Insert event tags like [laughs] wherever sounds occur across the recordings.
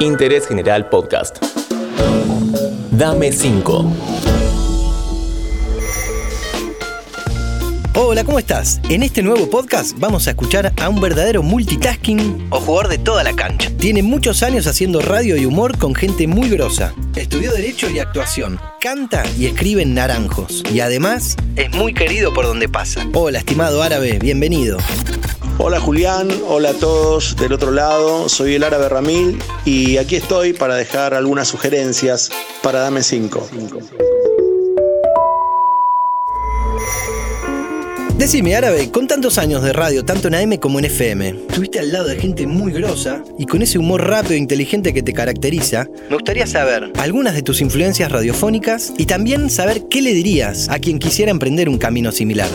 Interés General Podcast. Dame 5. Hola, ¿cómo estás? En este nuevo podcast vamos a escuchar a un verdadero multitasking o jugador de toda la cancha. Tiene muchos años haciendo radio y humor con gente muy grosa. Estudió Derecho y Actuación. Canta y escribe en Naranjos. Y además es muy querido por donde pasa. Hola, estimado árabe, bienvenido. Hola Julián, hola a todos del otro lado, soy el árabe Ramil y aquí estoy para dejar algunas sugerencias para Dame 5. Decime, árabe, con tantos años de radio, tanto en AM como en FM, estuviste al lado de gente muy grosa y con ese humor rápido e inteligente que te caracteriza, me gustaría saber algunas de tus influencias radiofónicas y también saber qué le dirías a quien quisiera emprender un camino similar.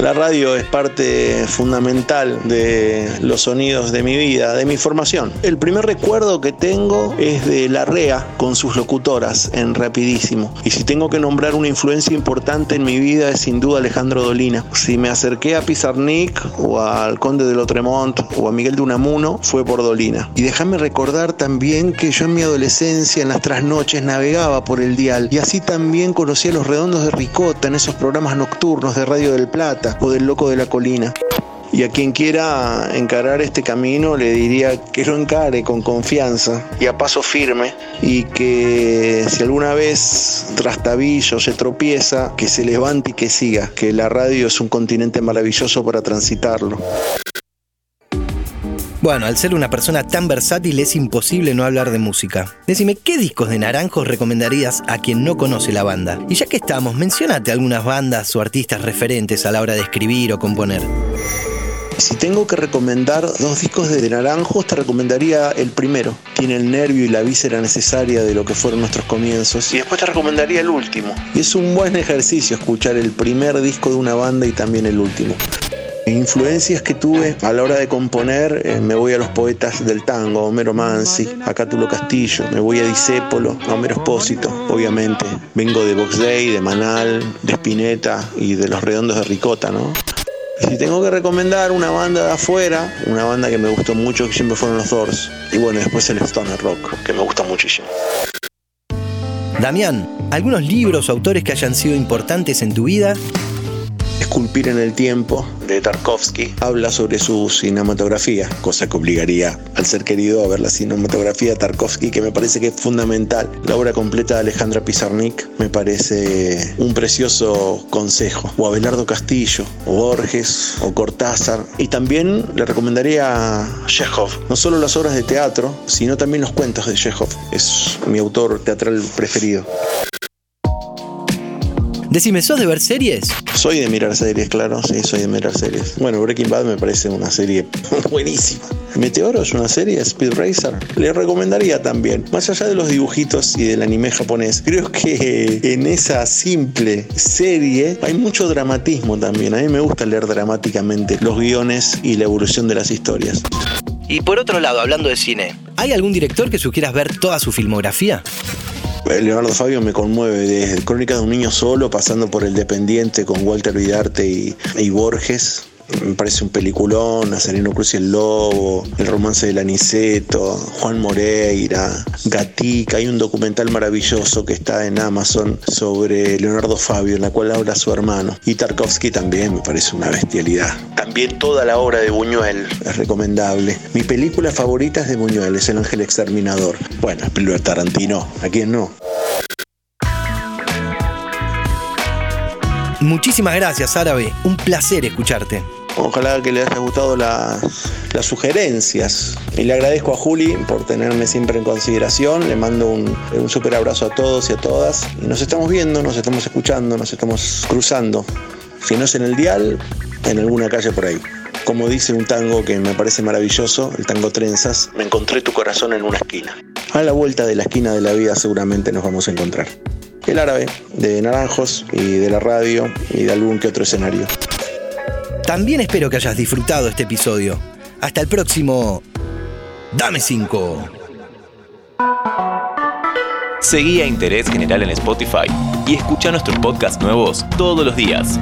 La radio es parte fundamental de los sonidos de mi vida, de mi formación. El primer recuerdo que tengo es de La Rea con sus locutoras en Rapidísimo. Y si tengo que nombrar una influencia importante en mi vida es sin duda Alejandro Dolina. Si me acerqué a Pizarnik o al Conde de Lotremont o a Miguel de Unamuno fue por Dolina. Y déjame recordar también que yo en mi adolescencia en las trasnoches navegaba por el dial y así también conocía los redondos de Ricota en esos programas nocturnos de Radio del Plata o del loco de la colina. Y a quien quiera encarar este camino le diría que lo encare con confianza y a paso firme y que si alguna vez trastabillo se tropieza, que se levante y que siga, que la radio es un continente maravilloso para transitarlo. Bueno, al ser una persona tan versátil es imposible no hablar de música. Decime, ¿qué discos de Naranjos recomendarías a quien no conoce la banda? Y ya que estamos, mencionate algunas bandas o artistas referentes a la hora de escribir o componer. Si tengo que recomendar dos discos de Naranjos, te recomendaría el primero. Tiene el nervio y la víscera necesaria de lo que fueron nuestros comienzos. Y después te recomendaría el último. Y es un buen ejercicio escuchar el primer disco de una banda y también el último. Influencias que tuve a la hora de componer, eh, me voy a los poetas del tango, Homero Mansi, a Cátulo Castillo, me voy a Disépolo, a Homero Espósito, obviamente. Vengo de Box Day, de Manal, de Spinetta y de Los Redondos de Ricota, ¿no? Si tengo que recomendar una banda de afuera, una banda que me gustó mucho, que siempre fueron los Doors. Y bueno, después el Stoner Rock, que me gusta muchísimo. Damián, ¿algunos libros o autores que hayan sido importantes en tu vida Esculpir en el tiempo de Tarkovsky habla sobre su cinematografía, cosa que obligaría al ser querido a ver la cinematografía de Tarkovsky, que me parece que es fundamental. La obra completa de Alejandra Pizarnik me parece un precioso consejo. O Abelardo Castillo, o Borges, o Cortázar. Y también le recomendaría a Chekhov, no solo las obras de teatro, sino también los cuentos de Chekhov. Es mi autor teatral preferido. Decime, ¿sos de ver series? Soy de mirar series, claro, sí, soy de mirar series. Bueno, Breaking Bad me parece una serie [laughs] buenísima. Meteoro es una serie, Speed Racer. Le recomendaría también, más allá de los dibujitos y del anime japonés, creo que en esa simple serie hay mucho dramatismo también. A mí me gusta leer dramáticamente los guiones y la evolución de las historias. Y por otro lado, hablando de cine, ¿hay algún director que sugieras ver toda su filmografía? Leonardo Fabio me conmueve, desde Crónica de un niño solo, pasando por El Dependiente con Walter Vidarte y, y Borges, me parece un peliculón, Nazareno Cruz y el Lobo, El romance del Aniceto, Juan Moreira, Gatica, hay un documental maravilloso que está en Amazon sobre Leonardo Fabio, en la cual habla su hermano. Y Tarkovsky también me parece una bestialidad. También toda la obra de Buñuel es recomendable. Mi película favorita es de Buñuel, es El Ángel Exterminador. Bueno, de Tarantino, ¿a quién no? Muchísimas gracias, Árabe. Un placer escucharte. Ojalá que le haya gustado las sugerencias. Y le agradezco a Juli por tenerme siempre en consideración. Le mando un, un súper abrazo a todos y a todas. Y nos estamos viendo, nos estamos escuchando, nos estamos cruzando. Si no es en el dial, en alguna calle por ahí. Como dice un tango que me parece maravilloso, el tango Trenzas, me encontré tu corazón en una esquina. A la vuelta de la esquina de la vida seguramente nos vamos a encontrar el árabe, de Naranjos y de la radio y de algún que otro escenario. También espero que hayas disfrutado este episodio. Hasta el próximo. Dame 5. Seguí a Interés General en Spotify y escucha nuestros podcasts nuevos todos los días.